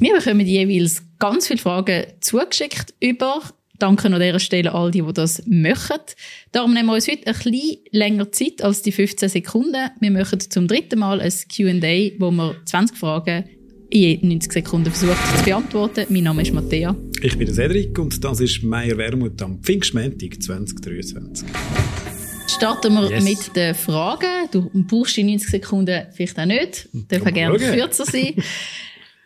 Wir bekommen jeweils ganz viele Fragen zugeschickt über. Danke an dieser Stelle all die, die das machen. Darum nehmen wir uns heute ein bisschen länger Zeit als die 15 Sekunden. Wir machen zum dritten Mal ein Q&A, wo wir 20 Fragen in 90 Sekunden versucht zu beantworten. Mein Name ist Matthäa. Ich bin Cedric und das ist Meier Wermut am Pfingstmäntig 2023. Starten wir yes. mit den Fragen. Du brauchst die 90 Sekunden vielleicht auch nicht. Dürfen gerne kürzer sein.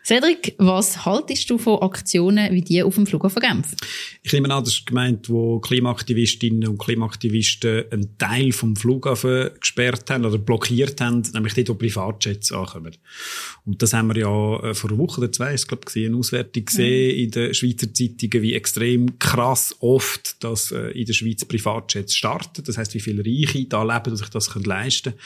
Cedric, was haltest du von Aktionen wie die auf dem Flughafen Genf? Ich nehme an, das ist gemeint, wo Klimaaktivistinnen und Klimaaktivisten einen Teil vom Flughafen gesperrt haben oder blockiert haben, nämlich dort, wo Privatjets ankommen. Und das haben wir ja äh, vor einer Woche oder zwei, ich glaube, gesehen, eine Auswertung gesehen mhm. in den Schweizer Zeitungen, wie extrem krass oft, dass äh, in der Schweiz Privatjets starten. Das heißt, wie viele Reiche da leben, dass sich das leisten können.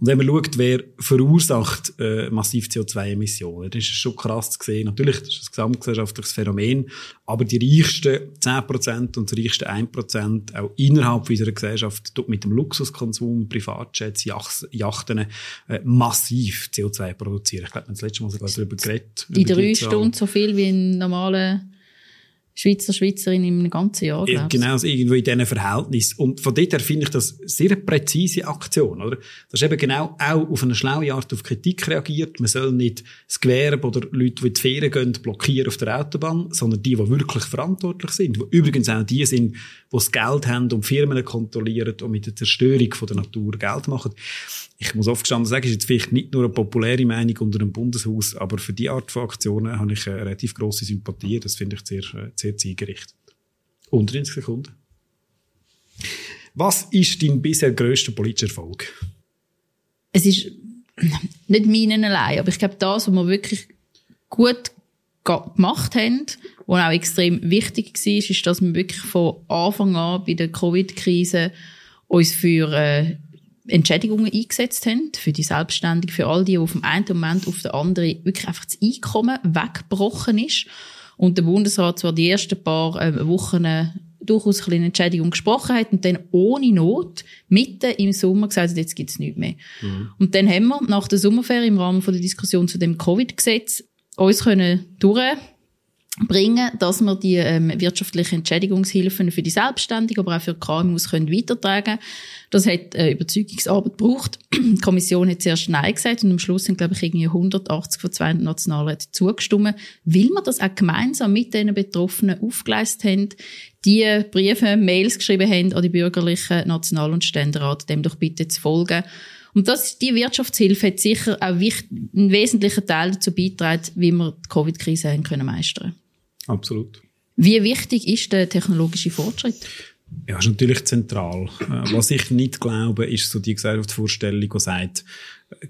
Und wenn man schaut, wer verursacht äh, massiv CO2-Emissionen, dann ist es schon krass zu sehen. Natürlich, das ist ein gesamtgesellschaftliches Phänomen, aber die reichsten 10% und die reichsten 1% auch innerhalb unserer Gesellschaft mit dem Luxuskonsum, Privatjets, Yachten äh, massiv CO2 produzieren. Ich glaube, wir haben das letzte Mal sogar darüber geredet. In drei Stunden so viel wie in normalen Schweizer, Schweizerin im ganzen Jahr. Ja, genau, also irgendwo in diesen Verhältnissen. Und von dort her finde ich das sehr präzise Aktion, oder? Das ist eben genau auch auf eine schlaue Art auf Kritik reagiert. Man soll nicht das Gewerbe oder Leute, die in die Ferien gehen, blockieren auf der Autobahn, sondern die, die wirklich verantwortlich sind. Die übrigens auch die sind, die das Geld haben und Firmen kontrollieren und mit der Zerstörung von der Natur Geld machen ich muss oft gestanden sagen, ist jetzt vielleicht nicht nur eine populäre Meinung unter dem Bundeshaus, aber für die Art von Aktionen habe ich eine relativ grosse Sympathie. Das finde ich sehr, äh, sehr zielgerichtet. Unter 30 Sekunden. Was ist dein bisher grösster politischer Erfolg? Es ist nicht meinen allein, aber ich glaube, das, was wir wirklich gut gemacht haben, was auch extrem wichtig war, ist, dass wir wirklich von Anfang an bei der Covid-Krise uns für äh, Entschädigungen eingesetzt haben für die Selbstständigen, für all die, die vom einen Moment auf den anderen wirklich einfach das Einkommen weggebrochen ist. Und der Bundesrat zwar die ersten paar äh, Wochen äh, durchaus eine Entschädigung gesprochen hat und dann ohne Not mitten im Sommer gesagt hat, jetzt gibt's nichts mehr. Mhm. Und dann haben wir nach der Sommerferie im Rahmen von der Diskussion zu dem Covid-Gesetz uns können durch bringen, dass wir die ähm, wirtschaftlichen Entschädigungshilfen für die Selbstständigen, aber auch für KMUs können weitertragen. Das hat äh, Überzeugungsarbeit gebraucht. die Kommission hat zuerst Nein gesagt und am Schluss sind, glaube ich, irgendwie 180 von 200 Nationalräten zugestimmt, weil wir das auch gemeinsam mit den Betroffenen aufgeleistet haben, die Briefe, Mails geschrieben haben an die bürgerlichen National- und Ständerat, dem doch bitte zu folgen. Und das, die Wirtschaftshilfe hat sicher auch einen wesentlichen Teil dazu beigetragen, wie wir die Covid-Krise meistern können. Absolut. Wie wichtig ist der technologische Fortschritt? Ja, ist natürlich zentral. Äh, was ich nicht glaube, ist so die Gesellschaftsvorstellung, die sagt,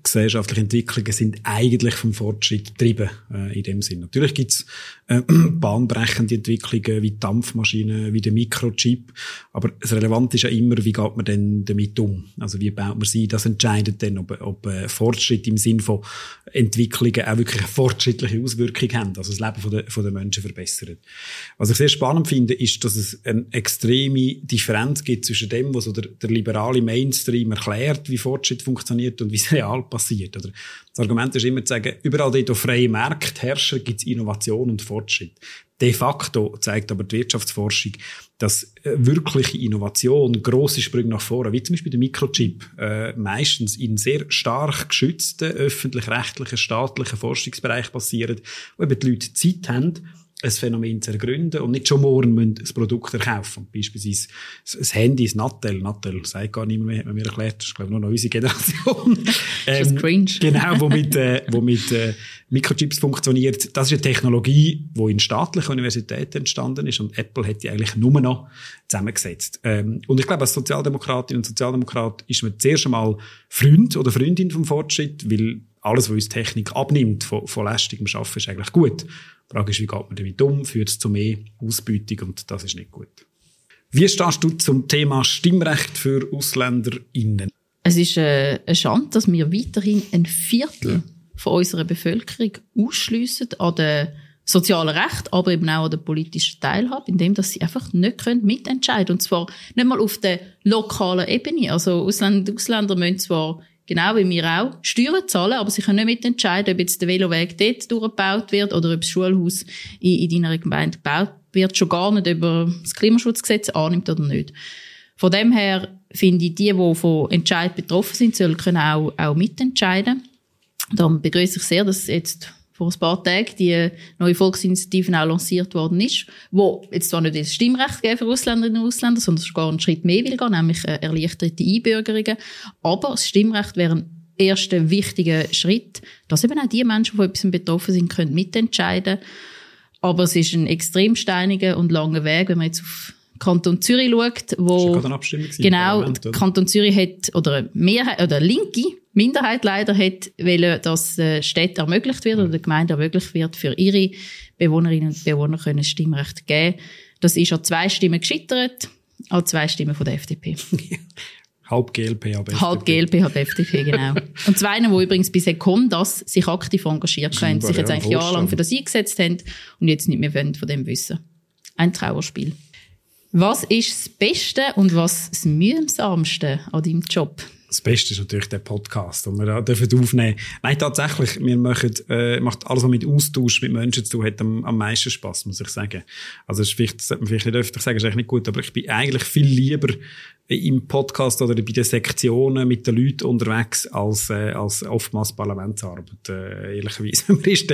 gesellschaftliche Entwicklungen sind eigentlich vom Fortschritt getrieben äh, in dem Sinn. Natürlich gibt's äh, bahnbrechende Entwicklungen wie Dampfmaschinen, wie der Mikrochip, aber das Relevante ist ja immer, wie geht man denn damit um? Also wie baut man sie? Das entscheidet dann, ob, ob äh, Fortschritt im Sinn von Entwicklungen auch wirklich eine fortschrittliche Auswirkung haben, also das Leben von der, von der Menschen verbessert. Was ich sehr spannend finde, ist, dass es eine extreme Differenz gibt zwischen dem, was so der, der liberale Mainstream erklärt, wie Fortschritt funktioniert und wie es real passiert. Oder das Argument ist immer zu sagen, überall dort, wo freie Märkte herrschen, gibt es Innovation und Fortschritt. De facto zeigt aber die Wirtschaftsforschung, dass äh, wirkliche Innovation, grosse Sprünge nach vorne, wie zum Beispiel der Mikrochip, äh, meistens in sehr stark geschützten öffentlich-rechtlichen, staatlichen Forschungsbereich passieren, wo eben die Leute Zeit haben, ein Phänomen zu ergründen und nicht schon morgen müssen ein Produkt erkaufen. Beispielsweise das Handy, das Nattel. Nattel sagt gar niemand mehr, hat man mir erklärt. Das ist, glaube ich, nur noch unsere Generation. ähm, das cringe. Genau, wo mit, äh, wo mit äh, Mikrochips funktioniert. Das ist eine Technologie, die in staatlichen Universitäten entstanden ist und Apple hat die eigentlich nur noch zusammengesetzt. Ähm, und ich glaube, als Sozialdemokratin und Sozialdemokrat ist man zuerst einmal Freund oder Freundin vom Fortschritt, weil alles, was uns Technik abnimmt von, von lästigem Schaffen, ist eigentlich gut. Die Frage ist, wie geht man damit um? Führt es zu mehr Ausbeutung? Und das ist nicht gut. Wie stehst du zum Thema Stimmrecht für AusländerInnen? Es ist äh, eine Schande, dass wir weiterhin ein Viertel von unserer Bevölkerung ausschliessen an den sozialen Recht, aber eben auch an der politischen Teilhabe, indem dass sie einfach nicht können mitentscheiden Und zwar nicht mal auf der lokalen Ebene. Also Ausländer, Ausländer müssen zwar genau wie wir auch, Steuern zahlen, aber sie können nicht mitentscheiden, ob jetzt der Veloweg dort durchgebaut wird oder ob das Schulhaus in, in deiner Gemeinde gebaut wird, schon gar nicht über das Klimaschutzgesetz annimmt oder nicht. Von dem her finde ich, die, die von Entscheid betroffen sind, sollen können auch, auch mitentscheiden. Darum begrüße ich sehr, dass jetzt vor ein paar Tagen die neue Volksinitiative auch lanciert worden ist, wo jetzt zwar nicht das Stimmrecht geben für Ausländerinnen und Ausländer, sondern sogar einen Schritt mehr will gehen, nämlich erleichterte Einbürgerungen. Aber das Stimmrecht wäre ein erster wichtiger Schritt, dass eben auch die Menschen, die von etwas betroffen sind, können mitentscheiden. Aber es ist ein extrem steiniger und langer Weg, wenn man jetzt auf Kanton Zürich schaut, wo genau Kanton Zürich hat oder Mehrheit oder linke Minderheit leider hat, weil das äh, Städte ermöglicht wird oder der Gemeinde ermöglicht wird, für ihre Bewohnerinnen und Bewohner können Stimmrecht geben. Das ist an zwei Stimmen gescheitert, an zwei Stimmen von der FDP. Halb GLP, halb FDP. Halb GLP, halb FDP, genau. und zwei, die übrigens bisher kommen, dass sich aktiv engagiert haben, sich jetzt eigentlich jahrelang für das eingesetzt haben und jetzt nicht mehr von dem wissen. Ein Trauerspiel. Was ist das Beste und was das mühsamste an deinem Job? Das Beste ist natürlich der Podcast, den wir da dürfen aufnehmen Nein, tatsächlich, wir machen, äh, macht alles, was mit Austausch mit Menschen zu tun hat, am, am meisten Spaß, muss ich sagen. Also, das, ist vielleicht, das sollte man vielleicht nicht öfter sagen, ist eigentlich nicht gut, aber ich bin eigentlich viel lieber im Podcast oder bei den Sektionen mit den Leuten unterwegs als, äh, als oftmals Parlamentsarbeit, äh, ehrlicherweise. ich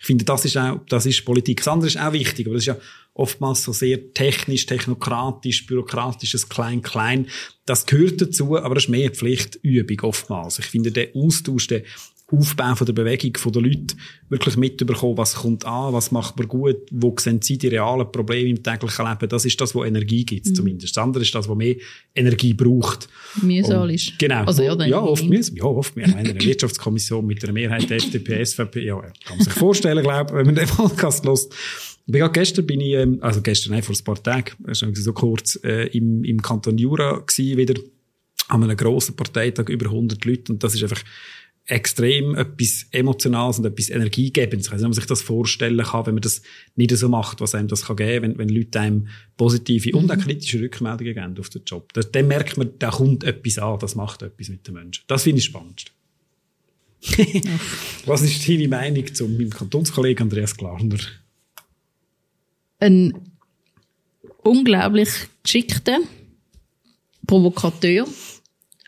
finde, das ist auch, das ist Politik. Das andere ist auch wichtig, aber das ist ja oftmals so sehr technisch, technokratisch, bürokratisches Klein-Klein. Das gehört dazu, aber das ist mehr Pflichtübung oftmals. Ich finde, der Austausch, der Aufbau von der Bewegung von den Leuten wirklich mitbekommen, was kommt an, was macht man gut, wo sehen sie die realen Probleme im täglichen Leben. Das ist das, was Energie gibt, mhm. zumindest. Das andere ist das, was mehr Energie braucht. Mühsam ist. Genau. Also, ja, ja, oft mühsam. Ja, oft. Wir haben eine Wirtschaftskommission mit einer Mehrheit der FDP, SVP. Ja, kann man sich vorstellen, glaube ich, wenn man den Podcast lässt. Ich gestern bin ich, ähm, also gestern, nein, vor ein paar Tagen, schon so kurz, äh, im, im Kanton Jura gewesen, wieder, an einem grossen Parteitag, über 100 Leute, und das ist einfach, extrem etwas Emotionales und etwas Energiegebendes. Ich weiß nicht, ob man sich das vorstellen kann, wenn man das nicht so macht, was einem das kann geben, wenn, wenn Leute einem positive und auch mhm. kritische Rückmeldungen geben auf den Job. Da, dann merkt man, da kommt etwas an, das macht etwas mit den Menschen. Das finde ich spannend. was ist deine Meinung zu meinem Kantonskollegen Andreas Glarner? ein unglaublich geschickter Provokateur,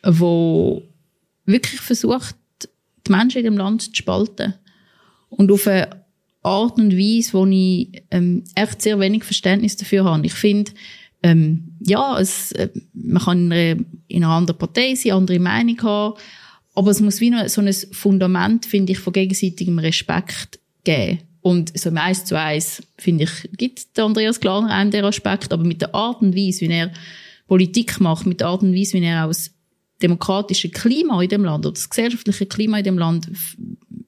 der wirklich versucht, die Menschen in dem Land zu spalten. Und auf eine Art und Weise, wo ich ähm, echt sehr wenig Verständnis dafür habe. Ich finde, ähm, ja, es, äh, man kann in einer, in einer anderen Partei sein, andere Meinung haben, aber es muss wie noch so ein Fundament, finde ich, von gegenseitigem Respekt geben. Und so im Eins zu Eins, finde ich, gibt der Andreas Glaner einem der Aspekt, aber mit der Art und Weise, wie er Politik macht, mit der Art und Weise, wie er auch demokratische Klima in dem Land oder das gesellschaftliche Klima in dem Land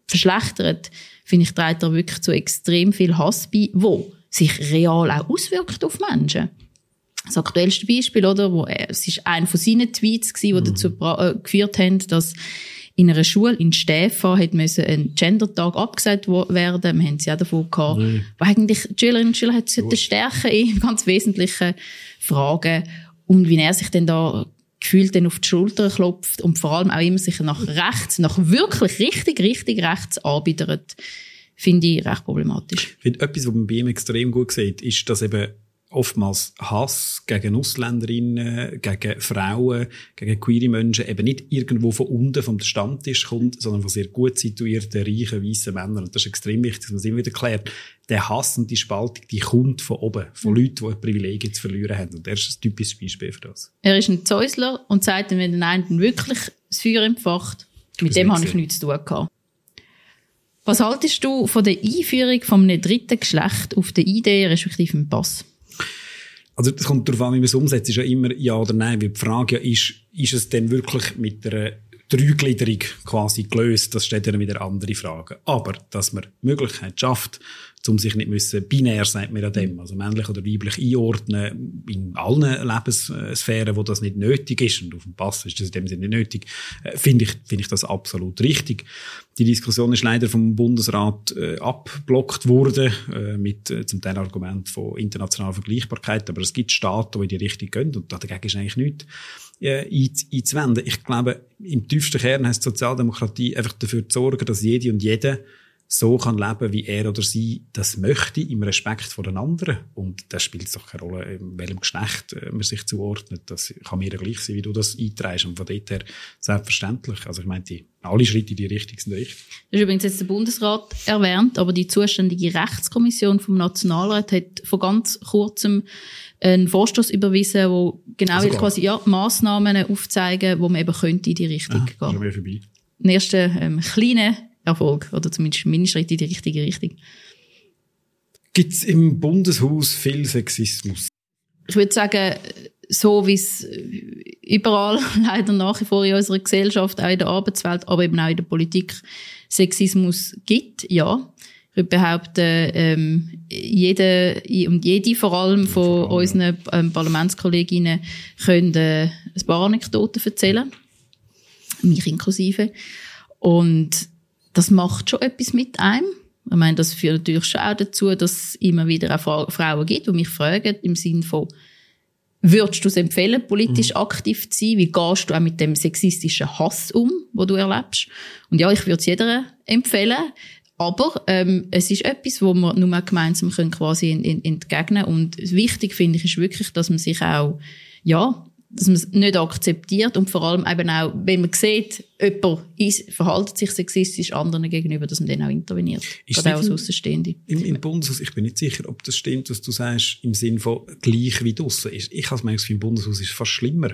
verschlechtert, finde ich, trägt er wirklich zu extrem viel Hass bei, wo sich real auch auswirkt auf Menschen. Das aktuellste Beispiel, oder, wo er, es ist einer von seinen Tweets gewesen, die mhm. dazu äh, geführt haben, dass in einer Schule in Stäfa hat müssen ein Gender-Tag abgesagt werden. Wir haben sie auch davon gehabt. Nee. Wo eigentlich die Schülerinnen und Schüler hat stärken in ganz wesentlichen Fragen. Und wie er sich denn da gefühlt dann auf die Schulter klopft und vor allem auch immer sich nach rechts, nach wirklich richtig, richtig rechts anbietet, finde ich recht problematisch. Ich finde, etwas, was man bei ihm extrem gut sieht, ist, dass eben oftmals Hass gegen Ausländerinnen, gegen Frauen, gegen queere Menschen eben nicht irgendwo von unten vom Stammtisch kommt, sondern von sehr gut situierten, reichen, weißen Männern. Und das ist extrem wichtig, dass man es immer wieder klärt. Der Hass und die Spaltung, die kommt von oben, von mhm. Leuten, die Privilegien zu verlieren haben. Und er ist ein typisches Beispiel für das. Er ist ein Zäusler und sagt, wenn der einen wirklich das Feuer empfacht, mit dem habe ich nichts zu tun gehabt. Was haltest du von der Einführung von einem dritten Geschlecht auf der Idee respektive im Pass? Also, das kommt darauf an, wie man es umsetzt, ist ja immer ja oder nein, weil die Frage ja ist, ist es denn wirklich mit einer Dreigliederung quasi gelöst? Das stellt ja wieder andere Fragen. Aber, dass man die Möglichkeit schafft, um sich nicht müssen, binär sagt man an dem, also männlich oder weiblich einordnen, in allen Lebenssphären, wo das nicht nötig ist, und auf dem Pass ist das in dem Sinne nicht nötig, äh, finde ich, finde ich das absolut richtig. Die Diskussion ist leider vom Bundesrat äh, abblockt worden, äh, mit äh, zum Teil Argument von internationaler Vergleichbarkeit, aber es gibt Staaten, die in die Richtung gehen, und dagegen ist eigentlich nichts äh, einzuwenden. Ich glaube, im tiefsten Kern heißt Sozialdemokratie einfach dafür zu sorgen, dass jede und jede so kann leben, wie er oder sie das möchte, im Respekt vor den anderen. Und das spielt doch keine Rolle, in welchem Geschlecht äh, man sich zuordnet. Das kann mir ja gleich sein, wie du das eintreibst. Und von dort her selbstverständlich. Also ich meine, die, alle Schritte in die Richtung sind richtig. Das ist übrigens jetzt der Bundesrat erwähnt, aber die zuständige Rechtskommission vom Nationalrat hat vor ganz kurzem einen Vorstoß überwiesen, wo genau also quasi ja, Massnahmen aufzeigen, wo man eben könnte in die Richtung ah, gehen. Vorbei. Ein erster ähm, kleiner Erfolg oder zumindest Minischritt in die richtige Richtung. Gibt es im Bundeshaus viel Sexismus? Ich würde sagen, so wie es überall leider nach wie vor in unserer Gesellschaft, auch in der Arbeitswelt, aber eben auch in der Politik Sexismus gibt, ja. Ich würde behaupten, ähm, jede und jede vor allem von vor allem, unseren ähm, Parlamentskolleginnen können äh, ein paar Anekdoten erzählen. Mich inklusive. Und das macht schon etwas mit einem. Ich meine, das führt natürlich schon auch dazu, dass es immer wieder auch Frauen gibt, die mich fragen im Sinne von, würdest du es empfehlen, politisch mhm. aktiv zu sein? Wie gehst du auch mit dem sexistischen Hass um, wo du erlebst? Und ja, ich würde es jeder empfehlen. Aber ähm, es ist etwas, wo wir nur gemeinsam können quasi entgegnen können. Und wichtig finde ich ist wirklich, dass man sich auch ja dass man es nicht akzeptiert und vor allem eben auch, wenn man sieht, jemand ist, verhaltet sich sexistisch anderen gegenüber, dass man dann auch interveniert. Ist Gerade auch als Außenstehende. Im, Im Bundeshaus, ich bin nicht sicher, ob das stimmt, was du sagst, im Sinn von gleich wie draussen ist. Ich habe es im Bundeshaus ist fast schlimmer,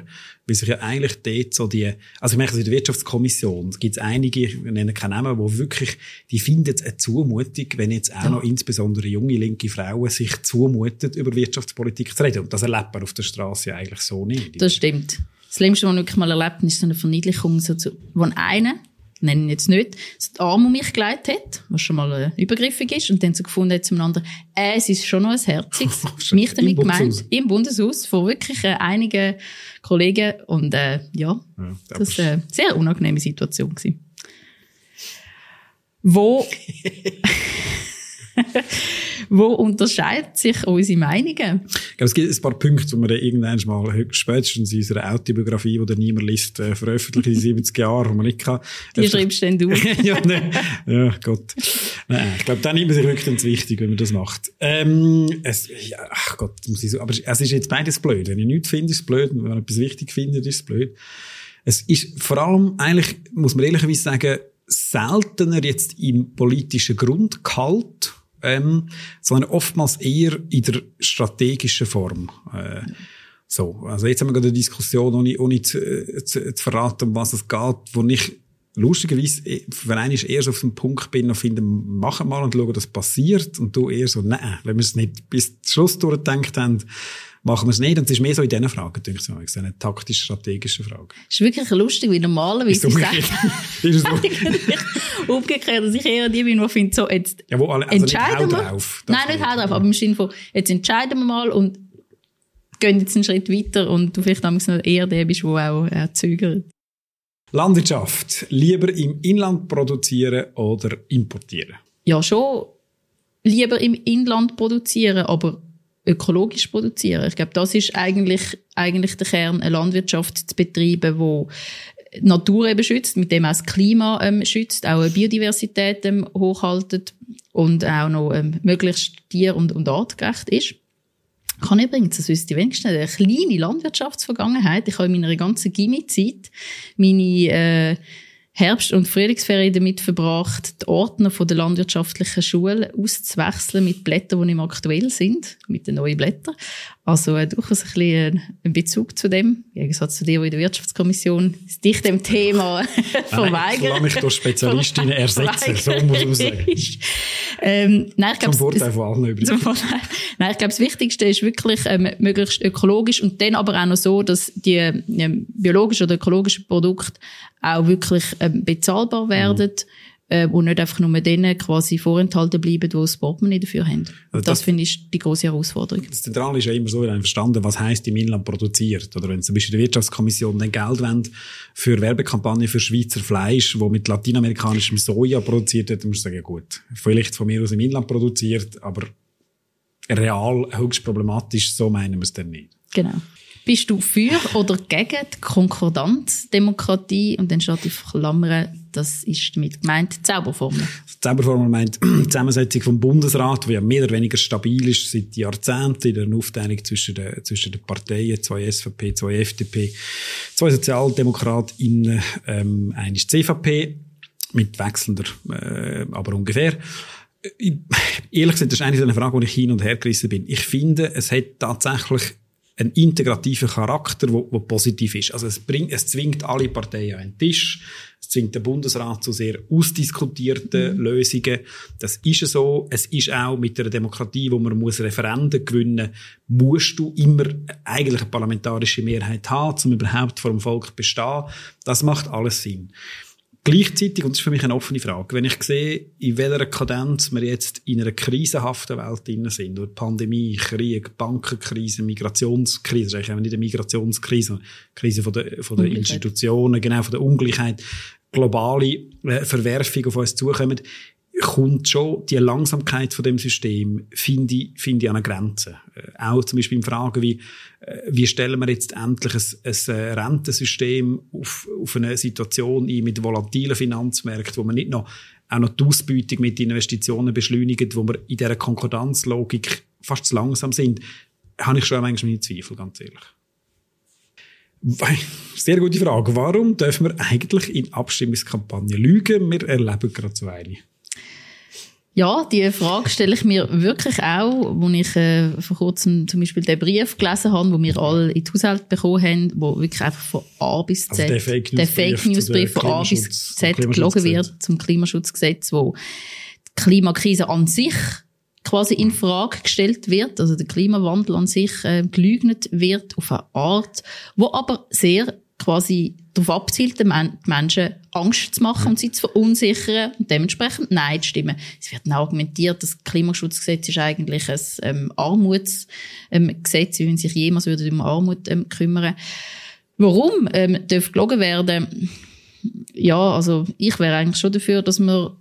weil sich ja eigentlich dort so die, also ich merke, in der Wirtschaftskommission gibt es einige, ich nenne keine Namen, wo wirklich, die finden es eine Zumutung, wenn jetzt auch ja. noch insbesondere junge linke Frauen sich zumuten, über Wirtschaftspolitik zu reden. Und das erlebt man auf der Straße ja eigentlich so nicht. Das stimmt. Das Schlimmste, was ich wirklich mal erlebt habe, ist so eine Verniedlichung, so zu, wo einer, nenne ihn jetzt nicht, so die Arme um mich gelegt hat, was schon mal äh, übergriffig ist, und dann so gefunden hat zum anderen, äh, es ist schon noch ein Herziges, mich damit gemeint, im Bundeshaus, von wirklich äh, einigen Kollegen, und äh, ja, ja das war eine sehr unangenehme Situation. Gewesen. Wo Wo unterscheiden sich unsere Meinungen? Ich glaube, es gibt ein paar Punkte, die wir irgendwann mal, spätestens in unserer Autobiografie, die niemand liest, äh, veröffentlicht in 70 Jahren, wo man nicht kann. Die schreibst denn du? ja, ne, ja, Gott. Nein, ich glaube, dann nimmt man sich wirklich ganz wichtig, wenn man das macht. Ähm, es, ja, ach Gott, muss ich so, aber es ist jetzt beides blöd. Wenn ich nichts finde, ist es blöd. wenn man etwas wichtig findet, ist es blöd. Es ist vor allem, eigentlich, muss man ehrlicherweise sagen, seltener jetzt im politischen Grundgehalt, ähm, sondern oftmals eher in der strategischen Form. Äh, so, also jetzt haben wir gerade eine Diskussion, ohne, ohne zu, zu, zu verraten, um was es geht, wo ich lustigerweise, äh, wenn ich erst auf dem Punkt bin und finde, machen mal und schauen, was passiert, und du eher so, nein, wenn wir es nicht bis zum Schluss durchgedacht haben, machen wir es nicht. Und es ist mehr so in diesen Fragen, denke ich, so, eine taktisch-strategische Frage. Es ist wirklich lustig, wie normalerweise ich sage, ist es umgekehrt, dass ich eher die bin, die finde, so, jetzt ja, wo alle, also entscheiden nicht wir. Drauf, Nein, nicht hau drauf, aber im Sinne von, jetzt entscheiden wir mal und gehen jetzt einen Schritt weiter und du vielleicht eher der bist, der auch äh, zögert. Landwirtschaft. Lieber im Inland produzieren oder importieren? Ja, schon lieber im Inland produzieren, aber ökologisch produzieren. Ich glaube, das ist eigentlich, eigentlich der Kern, eine Landwirtschaft zu betreiben, wo Natur eben schützt, mit dem auch das Klima ähm, schützt, auch eine Biodiversität ähm, hochhaltet und auch noch ähm, möglichst tier- und, und artgerecht ist. Ich habe übrigens, das wüsste ich wenigstens eine kleine Landwirtschaftsvergangenheit. Ich habe in meiner ganzen Gimmi-Zeit meine äh, Herbst- und Frühlingsferien damit verbracht, die Ordner von der landwirtschaftlichen Schule auszuwechseln mit Blättern, die nicht aktuell sind, mit den neuen Blättern. Also äh, durchaus ein bisschen ein Bezug zu dem, im Gegensatz zu dir, die in der Wirtschaftskommission dich dem Thema verweigern. Nein, mich durch Spezialistinnen ersetzen, so muss man sagen. ähm, nein, ich glaub, zum Vorteil von allen übrigens. Nein, ich glaube, das Wichtigste ist wirklich ähm, möglichst ökologisch und dann aber auch noch so, dass die ähm, biologischen oder ökologischen Produkte auch wirklich ähm, bezahlbar werden. Mhm. äh, und nicht einfach nur denen quasi vorenthalten bleiben, die das Portemonnaie dafür haben. Also das, das finde ich die große Herausforderung. Das Zentrale ist ja immer so, wir haben verstanden, was heißt im Inland produziert. Oder wenn zum Beispiel die Wirtschaftskommission dann Geld wendet für Werbekampagnen für Schweizer Fleisch, wo mit lateinamerikanischem Soja produziert wird, dann muss ich sagen, ja gut, vielleicht von mir aus im Inland produziert, aber real höchst problematisch, so meinen wir es dann nicht. Genau. Bist du für oder gegen die Konkordanzdemokratie? Und dann steht auf Klammern, das ist damit gemeint, Zauberformel. Die Zauberformel meint die Zusammensetzung vom Bundesrat, die ja mehr oder weniger stabil ist seit Jahrzehnten in der Aufteilung zwischen den, zwischen den Parteien, zwei SVP, zwei FDP, zwei SozialdemokratInnen, ähm, eine CVP, mit wechselnder, äh, aber ungefähr. Ich, ehrlich gesagt, das ist eine Frage, wo ich hin und her gerissen bin. Ich finde, es hat tatsächlich einen integrativen Charakter, wo positiv ist. Also es bringt, es zwingt alle Parteien an den Tisch. Es zwingt den Bundesrat zu sehr ausdiskutierten mhm. Lösungen. Das ist so. Es ist auch mit der Demokratie, wo man muss Referenden gewinnen, musst du immer eigentlich eine parlamentarische Mehrheit haben, um überhaupt vor dem Volk zu bestehen. Das macht alles Sinn. Gleichzeitig, und das ist für mich eine offene Frage, wenn ich sehe, in welcher Kadenz wir jetzt in einer krisenhaften Welt drin sind, durch Pandemie, Krieg, Bankenkrise, Migrationskrise, das ist eigentlich nicht eine Migrationskrise, sondern Krise von der, von der Institutionen, genau, von der Ungleichheit, globale äh, Verwerfung auf uns zukommen, kommt schon die Langsamkeit von dem System, finde ich, finde ich an eine Grenze. Äh, auch zum Beispiel in Fragen wie, äh, wie stellen wir jetzt endlich ein, ein äh, Rentensystem auf, auf eine Situation ein mit volatilen Finanzmärkten, wo man nicht noch auch noch die Ausbeutung mit Investitionen beschleunigt, wo wir in dieser Konkordanzlogik fast zu langsam sind, habe ich schon manchmal meine Zweifel, ganz ehrlich. Sehr gute Frage. Warum dürfen wir eigentlich in Abstimmungskampagnen lügen? Wir erleben gerade so eine. Ja, die Frage stelle ich mir wirklich auch, wo ich äh, vor kurzem zum Beispiel den Brief gelesen habe, wo wir alle in die Haushalt bekommen haben, wo wirklich einfach von A bis Z, also der Fake News Brief von A bis Z gelogen wird zum Klimaschutzgesetz, wo die Klimakrise an sich quasi in Frage gestellt wird, also der Klimawandel an sich äh, gelügnet wird auf eine Art, wo aber sehr quasi darauf abzielt, den Menschen Angst zu machen und sie zu verunsichern und dementsprechend Nein zu stimmen. Es wird argumentiert, das Klimaschutzgesetz ist eigentlich ein ähm, Armutsgesetz, ähm, wenn sich jemals würde um Armut ähm, kümmern. Warum ähm, darf gelogen werden? Ja, also ich wäre eigentlich schon dafür, dass man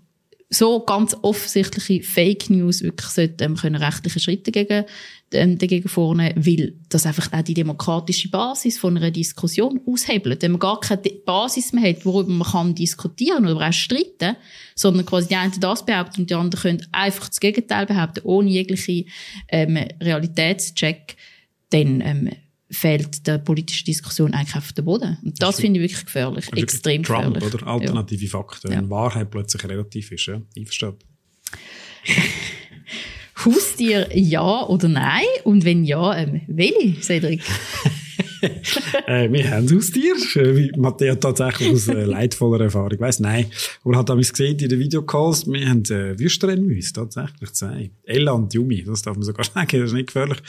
so ganz offensichtliche Fake News wirklich sollte, ähm, können rechtliche Schritte gegen, ähm, dagegen vornehmen, weil das einfach auch die demokratische Basis von einer Diskussion aushebelt. Wenn man gar keine Basis mehr hat, worüber man kann diskutieren oder auch streiten, sondern quasi die einen das behaupten und die anderen können einfach das Gegenteil behaupten, ohne jegliche ähm, Realitätscheck, dann ähm, fehlt der politischen Diskussion eigentlich auf den Boden. Und das, das finde ich wirklich gefährlich, also extrem Trump, gefährlich. oder? Alternative ja. Fakten, wenn ja. Wahrheit plötzlich relativ ist, ja, einverstanden. Haustier ja oder nein? Und wenn ja, ähm, welche, Cedric? äh, wir haben Haustier, äh, wie Matteo tatsächlich aus äh, leidvoller Erfahrung weiss. Nein, aber hat damals gesehen in den Videocalls, wir haben äh, Würsterrennmäuse, tatsächlich zwei. Ella und Yumi, das darf man sogar sagen, das ist nicht gefährlich.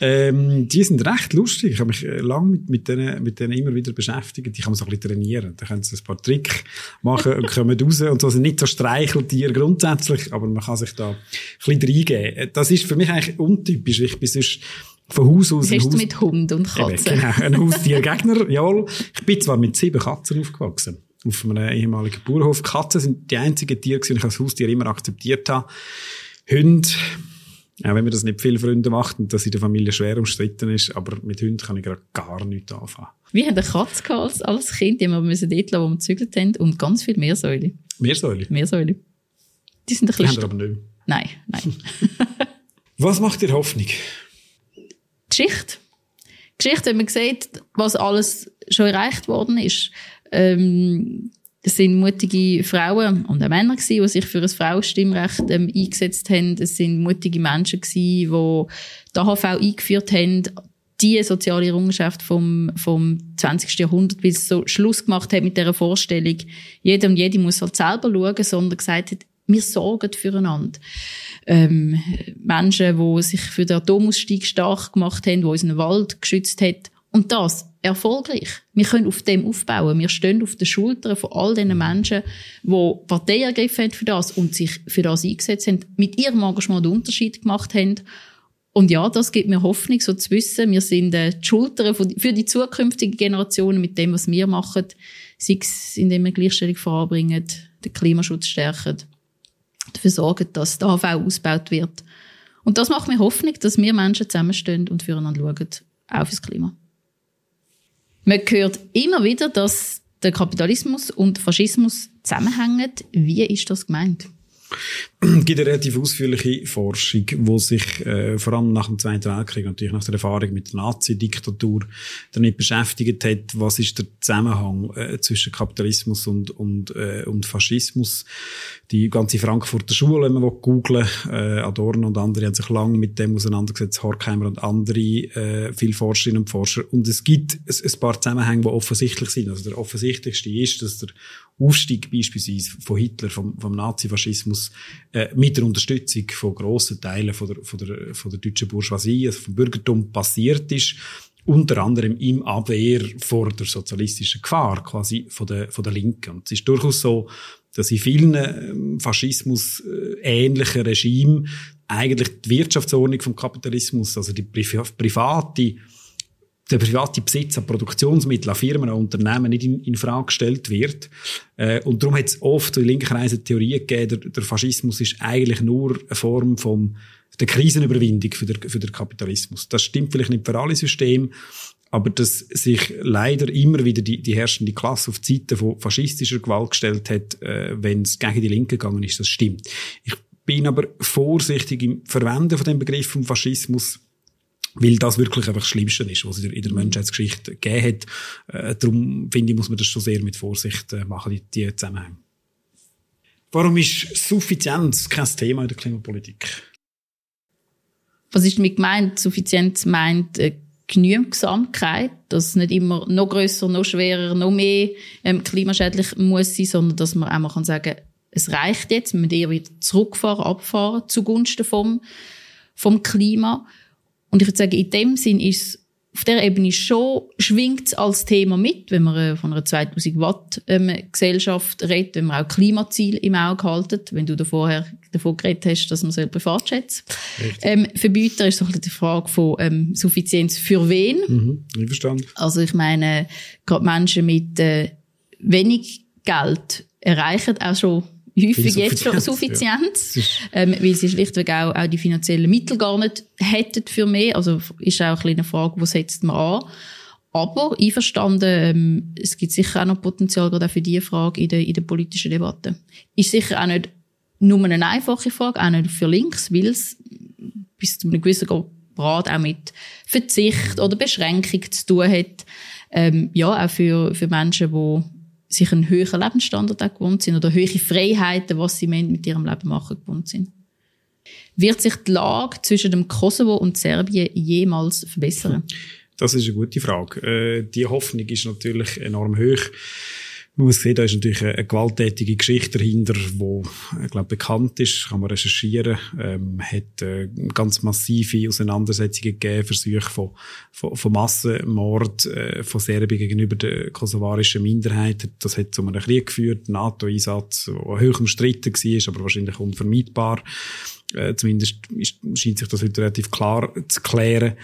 Ähm, die sind recht lustig. Ich habe mich äh, lange mit, mit, denen, mit denen immer wieder beschäftigt. Die kann man so ein bisschen trainieren. Da können sie ein paar Tricks machen und kommen raus. Und so sind nicht so Streicheltiere grundsätzlich, aber man kann sich da ein bisschen reingeben. Das ist für mich eigentlich untypisch. Ich bin sonst von Haus aus. Hast du mit Hund und Katzen? genau, ein Haustiergegner, jawohl. Ich bin zwar mit sieben Katzen aufgewachsen. Auf einem ehemaligen Bauernhof. Katzen sind die einzigen Tiere, die ich als Haustier immer akzeptiert habe. Hunde, auch wenn man das nicht viele Freunde macht und das in der Familie schwer umstritten ist, aber mit Hunden kann ich gerade gar nichts anfangen. Wir haben eine Katze als, als Kind, die wir müssen dort lassen, wo wir gezügelt haben, und ganz viel Meersäule. Meersäule? Meersäule. Die sind ein bisschen... Die aber nicht. Nein, nein. Was macht dir Hoffnung? Geschichte. Geschichte, wenn man sieht, was alles schon erreicht worden ist. Ähm, es sind mutige Frauen und auch Männer gewesen, die sich für ein Frauenstimmrecht ähm, eingesetzt haben. Es sind mutige Menschen gewesen, die die AHV eingeführt haben. Die soziale Errungenschaft vom, vom 20. Jahrhundert, es so Schluss gemacht hat mit dieser Vorstellung, jeder und jede muss halt selber schauen, sondern gesagt hat, wir sorgen füreinander. Ähm, Menschen, die sich für den Atomausstieg stark gemacht haben, die unseren Wald geschützt haben. Und das erfolgreich. Wir können auf dem aufbauen. Wir stehen auf den Schultern von all diesen Menschen, die Partei ergriffen haben für das und sich für das eingesetzt haben, mit ihrem Engagement den Unterschied gemacht haben. Und ja, das gibt mir Hoffnung, so zu wissen, wir sind äh, die Schultern für die zukünftigen Generationen mit dem, was wir machen, sei es, indem wir Gleichstellung voranbringen, den Klimaschutz stärken, dafür sorgen, dass der AV ausgebaut wird. Und das macht mir Hoffnung, dass wir Menschen zusammenstehen und füreinander schauen, auch fürs Klima. Man hört immer wieder, dass der Kapitalismus und Faschismus zusammenhängen. Wie ist das gemeint? Es gibt eine relativ ausführliche Forschung, wo sich äh, vor allem nach dem Zweiten Weltkrieg, natürlich nach der Erfahrung mit der Nazi-Diktatur, damit beschäftigt hat, was ist der Zusammenhang äh, zwischen Kapitalismus und, und, äh, und Faschismus. Die ganze Frankfurter Schule, wenn man googeln äh, Adorno und andere haben sich lange mit dem auseinandergesetzt, Horkheimer und andere, äh, viele Forscherinnen und Forscher. Und es gibt ein, paar Zusammenhänge, die offensichtlich sind. Also der offensichtlichste ist, dass der Aufstieg beispielsweise von Hitler, vom, vom Nazifaschismus, äh, mit der Unterstützung von grossen Teilen von der, von der, von der deutschen Bourgeoisie, also vom Bürgertum passiert ist, unter anderem im Abwehr vor der sozialistischen Gefahr, quasi von der, von der Linken. Und es ist durchaus so, dass in vielen ähm, Faschismus äh, ähnlichen Regimen eigentlich die Wirtschaftsordnung vom Kapitalismus, also die private der private Besitz an Produktionsmitteln, an Firmen, an Unternehmen nicht in, in Frage gestellt wird. Äh, und darum hat es oft in linken Kreisen Theorien gegeben, der, der Faschismus ist eigentlich nur eine Form von der Krisenüberwindung für, der, für den Kapitalismus. Das stimmt vielleicht nicht für alle Systeme, aber dass sich leider immer wieder die, die herrschende Klasse auf die Seite von faschistischer Gewalt gestellt hat, äh, wenn es gegen die Linke gegangen ist, das stimmt. Ich bin aber vorsichtig im Verwenden von dem Begriff vom Faschismus, weil das wirklich einfach das Schlimmste ist, was es in der Menschheitsgeschichte gegeben hat. Äh, darum finde ich, muss man das schon sehr mit Vorsicht äh, machen, die, die Zusammenhänge. Warum ist Suffizienz kein Thema in der Klimapolitik? Was ist damit gemeint? Suffizienz meint äh, Genügsamkeit, dass es nicht immer noch größer, noch schwerer, noch mehr ähm, klimaschädlich muss sein, sondern dass man einmal kann sagen, es reicht jetzt, wir müssen eher wieder zurückfahren, abfahren zugunsten vom, vom Klima. Und ich würde sagen, in dem Sinn ist es auf der Ebene schon, schwingt es als Thema mit, wenn man äh, von einer 2000 Watt ähm, Gesellschaft redet, wenn man auch Klimaziele im Auge haltet, wenn du da vorher davon geredet hast, dass man Privatjets ähm, verbieten, ist so ein die Frage von ähm, Suffizienz für wen. Mhm, ich verstanden. Also ich meine, gerade Menschen mit äh, wenig Geld erreichen auch schon häufig jetzt schon Suffizienz, ja. ähm, weil sie schlichtweg auch, auch die finanziellen Mittel gar nicht hätten für mehr. Also ist auch eine kleine Frage, wo setzt man an? Aber einverstanden, ähm, es gibt sicher auch noch Potenzial gerade auch für diese Frage in der, in der politischen Debatte. Ist sicher auch nicht nur eine einfache Frage, auch nicht für links, weil es bis zu einem gewissen Grad auch mit Verzicht oder Beschränkung zu tun hat. Ähm, ja, auch für, für Menschen, die sich einen höheren Lebensstandard auch gewohnt sind oder höhere Freiheiten, was sie mit ihrem Leben machen, gewohnt sind. Wird sich die Lage zwischen dem Kosovo und Serbien jemals verbessern? Das ist eine gute Frage. Äh, die Hoffnung ist natürlich enorm hoch. Man muss sehen, da ist natürlich eine, gewalttätige Geschichte dahinter, die, ich glaube, bekannt ist, kann man recherchieren, ähm, hat äh, ganz massive Auseinandersetzungen gegeben, Versuche von, von, von Massenmord äh, von Serbien gegenüber der kosovarischen Minderheit. Das hat zu einem Krieg geführt, NATO-Einsatz, der hoch umstritten war, aber wahrscheinlich unvermeidbar. Äh, zumindest ist, scheint sich das heute relativ klar zu klären.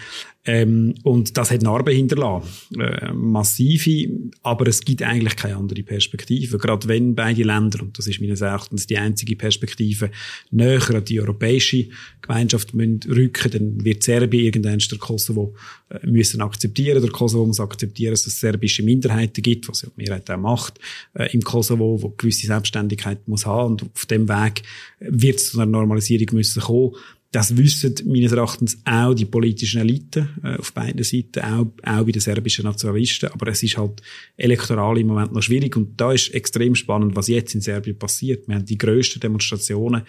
Ähm, und das hat Narben hinterlassen. Äh, massive, aber es gibt eigentlich keine andere Perspektive. Gerade wenn beide Länder, und das ist meines Erachtens die einzige Perspektive, näher an die europäische Gemeinschaft müssen rücken, dann wird Serbien irgendwann der Kosovo äh, müssen akzeptieren. Der Kosovo muss akzeptieren, dass es serbische Minderheiten gibt, was ja die Mehrheit auch macht, äh, im Kosovo, wo gewisse Selbstständigkeit muss haben. Und auf dem Weg wird es zu einer Normalisierung müssen kommen. Das wissen meines Erachtens auch die politischen Eliten äh, auf beiden Seiten, auch, auch bei den serbischen Nationalisten. Aber es ist halt elektoral im Moment noch schwierig. Und da ist extrem spannend, was jetzt in Serbien passiert. Wir haben die grössten Demonstrationen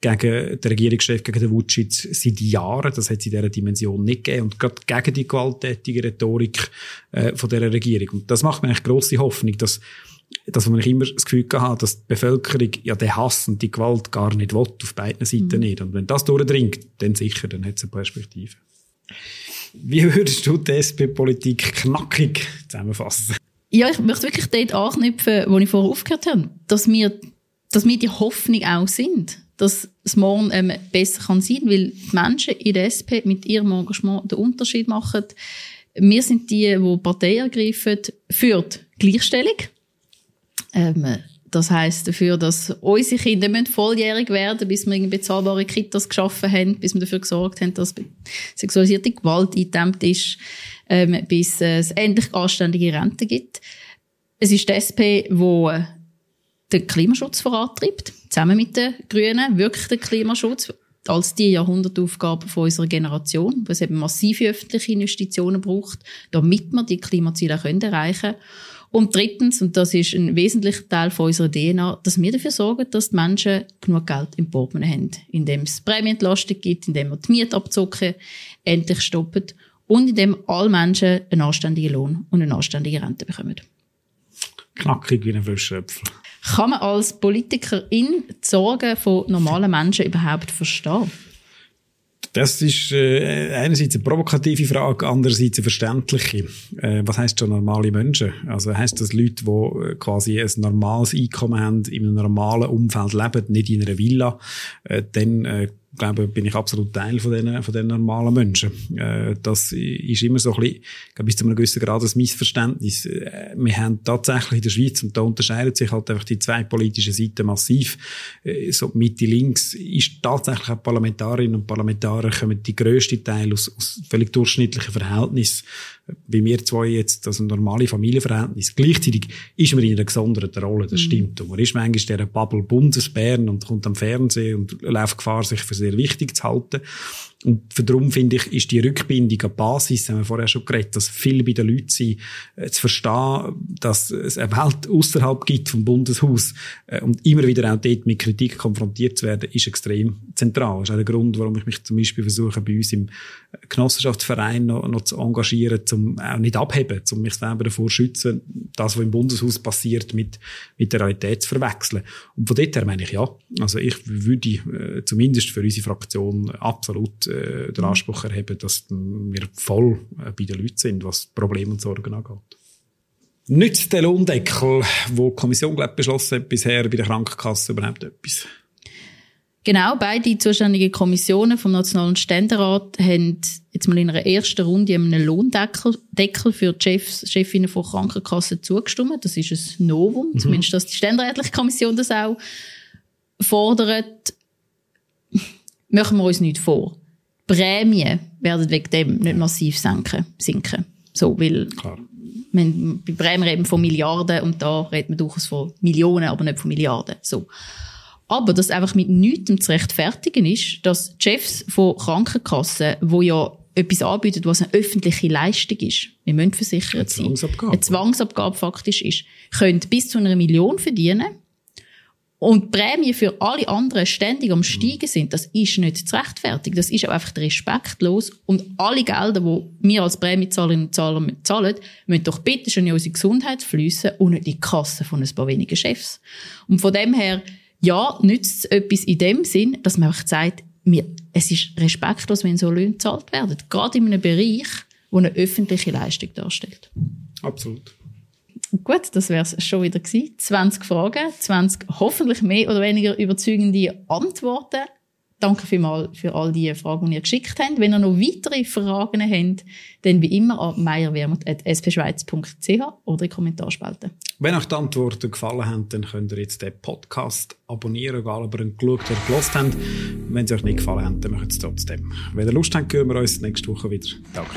gegen den Regierungschef, gegen den Vucic seit Jahren. Das hat es in dieser Dimension nicht gegeben. Und gerade gegen die gewalttätige Rhetorik äh, von dieser Regierung. Und das macht mir eigentlich grosse Hoffnung, dass dass man immer das Gefühl hat, dass die Bevölkerung ja den Hass und die Gewalt gar nicht will, auf beiden Seiten mhm. nicht. Und wenn das durchdringt, dann sicher, dann hat es eine Perspektive. Wie würdest du die SP-Politik knackig zusammenfassen? Ja, ich möchte wirklich dort anknüpfen, wo ich vorher aufgehört habe, dass wir, dass wir die Hoffnung auch sind, dass es morgen ähm, besser kann sein, weil die Menschen in der SP mit ihrem Engagement den Unterschied machen. Wir sind die, die Partei ergreifen für die Gleichstellung. Ähm, das heißt dafür, dass unsere Kinder volljährig werden bis wir bezahlbare Kitas geschaffen haben, bis wir dafür gesorgt haben, dass sexualisierte Gewalt eingedämmt ist, ähm, bis es endlich anständige Rente gibt. Es ist die SP, wo den Klimaschutz vorantreibt, zusammen mit den Grünen, wirklich den Klimaschutz als die Jahrhundertaufgabe von unserer Generation, wo es eben massive öffentliche Investitionen braucht, damit wir die Klimaziele erreichen können. Und drittens, und das ist ein wesentlicher Teil von unserer DNA, dass wir dafür sorgen, dass die Menschen genug Geld im Portemonnaie haben, indem es Prämienentlastung gibt, indem wir die Mietabzocke endlich stoppen und indem alle Menschen einen anständigen Lohn und eine anständige Rente bekommen. Knackig wie ein Frischöpfel. Kann man als Politikerin die Sorgen von normalen Menschen überhaupt verstehen? Das ist äh, einerseits eine provokative Frage, andererseits eine verständliche. Äh, was heißt schon normale Menschen? Also heißt das Leute, die äh, quasi ein normales Einkommen haben, in einem normalen Umfeld leben, nicht in einer Villa, äh, dann glaube, bin ich absolut Teil von diesen, von diesen normalen Menschen. Äh, das ist immer so ein bisschen, glaube bis zu einem gewissen Grad ein Missverständnis. Äh, wir haben tatsächlich in der Schweiz, und da unterscheiden sich halt einfach die zwei politischen Seiten massiv, äh, so Mitte links ist tatsächlich auch Parlamentarierinnen und Parlamentarier kommen die grösste Teil aus, aus völlig durchschnittlichen Verhältnissen wie wir zwei jetzt, also normale Familienverhältnis. Gleichzeitig ist man in einer gesonderten Rolle, das mhm. stimmt. Und man ist manchmal der Bubble Bundesbären und kommt am Fernsehen und läuft Gefahr, sich für sehr wichtig zu halten. Und darum finde ich, ist die Rückbindung an Basis, haben wir vorher schon geredet, dass viele bei den Leuten sind, äh, zu verstehen, dass es eine Welt außerhalb gibt vom Bundeshaus äh, und immer wieder auch dort mit Kritik konfrontiert zu werden, ist extrem zentral. Das ist auch der Grund, warum ich mich zum Beispiel versuche, bei uns im Genossenschaftsverein noch, noch zu engagieren, um auch nicht abheben, um mich selber davor zu schützen, das, was im Bundeshaus passiert, mit, mit der Realität zu verwechseln. Und von dort her meine ich ja. Also ich würde äh, zumindest für unsere Fraktion absolut äh, den Anspruch erheben, dass wir voll äh, bei den Leuten sind, was Probleme und Sorgen angeht. Nützt der Lohndeckel, wo die Kommission glaub, beschlossen hat, bisher bei der Krankenkasse überhaupt etwas? Genau, beide zuständigen Kommissionen vom Nationalen Ständerat haben jetzt mal in einer ersten Runde einen Lohndeckel Deckel für die Chefs, Chefinnen von Krankenkassen zugestimmt. Das ist ein Novum, mhm. zumindest dass die Ständerätliche Kommission das auch fordert. Machen wir uns nicht vor. Prämien werden wegen dem nicht massiv senken, sinken. So, weil Klar. Man, bei Prämien reden von Milliarden und da redet man durchaus von Millionen, aber nicht von Milliarden. So. Aber dass einfach mit nichts zu rechtfertigen ist, dass die Chefs von Krankenkassen, wo ja etwas anbieten, was eine öffentliche Leistung ist, wir müssen versichert eine sein, Zwangsabgabe. eine Zwangsabgabe faktisch ist, können bis zu einer Million verdienen und Prämien für alle anderen ständig am Steigen sind, das ist nicht zu rechtfertigen. Das ist auch einfach respektlos. Und alle Gelder, die wir als Prämiezahlerinnen und Zahler zahlen, müssen doch bitte schon in unsere Gesundheit fließen und nicht in die Kasse von ein paar wenigen Chefs. Und von dem her, ja, nützt es etwas in dem Sinn, dass man einfach sagt, wir, es ist respektlos, wenn so Löhne gezahlt werden. Gerade in einem Bereich, wo eine öffentliche Leistung darstellt. Absolut. Gut, das wäre es schon wieder gewesen. 20 Fragen, 20 hoffentlich mehr oder weniger überzeugende Antworten. Danke vielmals für all die Fragen, die ihr geschickt habt. Wenn ihr noch weitere Fragen habt, dann wie immer an meierwermut.spschweiz.ch oder in Kommentarspalte. Wenn euch die Antworten gefallen haben, dann könnt ihr jetzt den Podcast abonnieren, egal ob ihr ihn geschaut oder gelost habt. Wenn sie euch nicht gefallen haben, dann macht es trotzdem. Wenn ihr Lust habt, hören wir uns nächste Woche wieder. Danke.